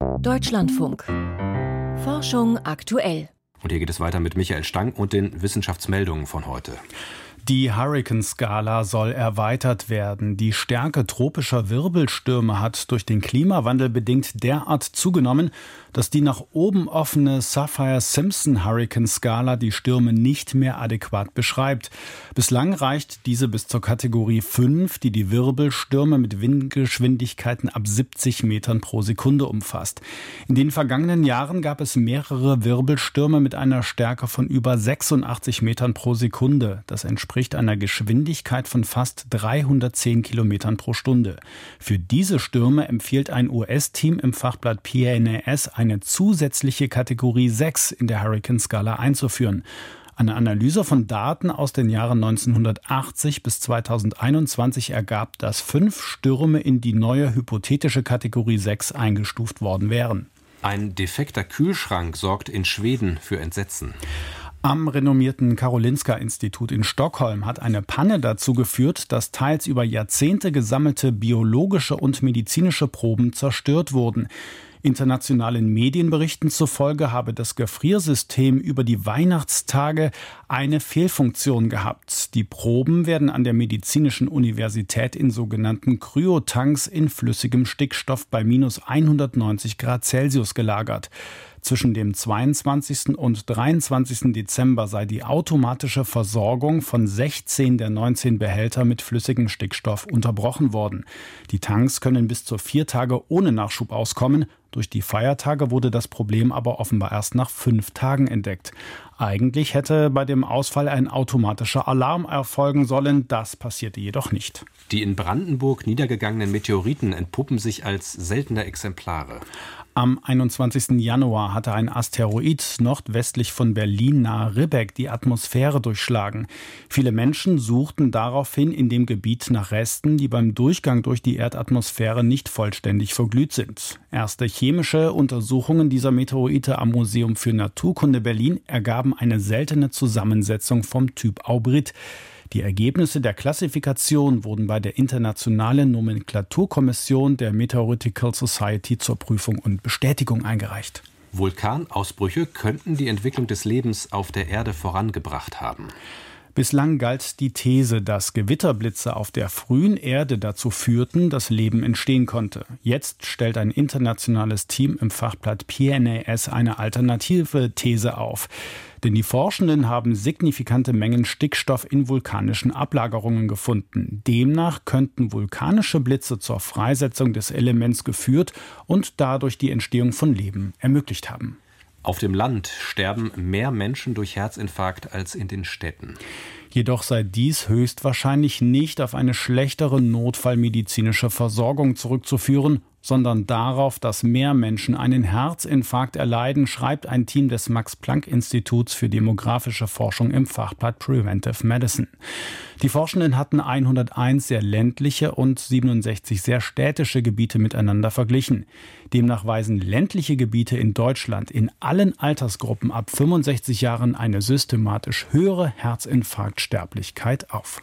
Deutschlandfunk. Forschung aktuell. Und hier geht es weiter mit Michael Stang und den Wissenschaftsmeldungen von heute. Die Hurricane-Skala soll erweitert werden. Die Stärke tropischer Wirbelstürme hat durch den Klimawandel bedingt derart zugenommen, dass die nach oben offene Sapphire-Simpson-Hurricane-Skala die Stürme nicht mehr adäquat beschreibt. Bislang reicht diese bis zur Kategorie 5, die die Wirbelstürme mit Windgeschwindigkeiten ab 70 Metern pro Sekunde umfasst. In den vergangenen Jahren gab es mehrere Wirbelstürme mit einer Stärke von über 86 Metern pro Sekunde. Das entspricht einer Geschwindigkeit von fast 310 Kilometern pro Stunde. Für diese Stürme empfiehlt ein US-Team im Fachblatt PNAS eine zusätzliche Kategorie 6 in der Hurricane-Skala einzuführen. Eine Analyse von Daten aus den Jahren 1980 bis 2021 ergab, dass fünf Stürme in die neue hypothetische Kategorie 6 eingestuft worden wären. Ein defekter Kühlschrank sorgt in Schweden für Entsetzen. Am renommierten Karolinska-Institut in Stockholm hat eine Panne dazu geführt, dass teils über Jahrzehnte gesammelte biologische und medizinische Proben zerstört wurden. Internationalen Medienberichten zufolge habe das Gefriersystem über die Weihnachtstage eine Fehlfunktion gehabt. Die Proben werden an der Medizinischen Universität in sogenannten Kryotanks in flüssigem Stickstoff bei minus 190 Grad Celsius gelagert. Zwischen dem 22. und 23. Dezember sei die automatische Versorgung von 16 der 19 Behälter mit flüssigem Stickstoff unterbrochen worden. Die Tanks können bis zu vier Tage ohne Nachschub auskommen. Durch die Feiertage wurde das Problem aber offenbar erst nach fünf Tagen entdeckt. Eigentlich hätte bei dem Ausfall ein automatischer Alarm erfolgen sollen. Das passierte jedoch nicht. Die in Brandenburg niedergegangenen Meteoriten entpuppen sich als seltene Exemplare. Am 21. Januar hatte ein Asteroid nordwestlich von Berlin nahe Ribbeck die Atmosphäre durchschlagen. Viele Menschen suchten daraufhin in dem Gebiet nach Resten, die beim Durchgang durch die Erdatmosphäre nicht vollständig verglüht sind. Erste chemische Untersuchungen dieser Meteorite am Museum für Naturkunde Berlin ergaben eine seltene Zusammensetzung vom Typ Aubrit. Die Ergebnisse der Klassifikation wurden bei der Internationalen Nomenklaturkommission der Meteoritical Society zur Prüfung und Bestätigung eingereicht. Vulkanausbrüche könnten die Entwicklung des Lebens auf der Erde vorangebracht haben. Bislang galt die These, dass Gewitterblitze auf der frühen Erde dazu führten, dass Leben entstehen konnte. Jetzt stellt ein internationales Team im Fachblatt PNAS eine alternative These auf. Denn die Forschenden haben signifikante Mengen Stickstoff in vulkanischen Ablagerungen gefunden. Demnach könnten vulkanische Blitze zur Freisetzung des Elements geführt und dadurch die Entstehung von Leben ermöglicht haben. Auf dem Land sterben mehr Menschen durch Herzinfarkt als in den Städten. Jedoch sei dies höchstwahrscheinlich nicht auf eine schlechtere notfallmedizinische Versorgung zurückzuführen, sondern darauf, dass mehr Menschen einen Herzinfarkt erleiden, schreibt ein Team des Max-Planck-Instituts für demografische Forschung im Fachblatt Preventive Medicine. Die Forschenden hatten 101 sehr ländliche und 67 sehr städtische Gebiete miteinander verglichen. Demnach weisen ländliche Gebiete in Deutschland in allen Altersgruppen ab 65 Jahren eine systematisch höhere Herzinfarktsterblichkeit auf.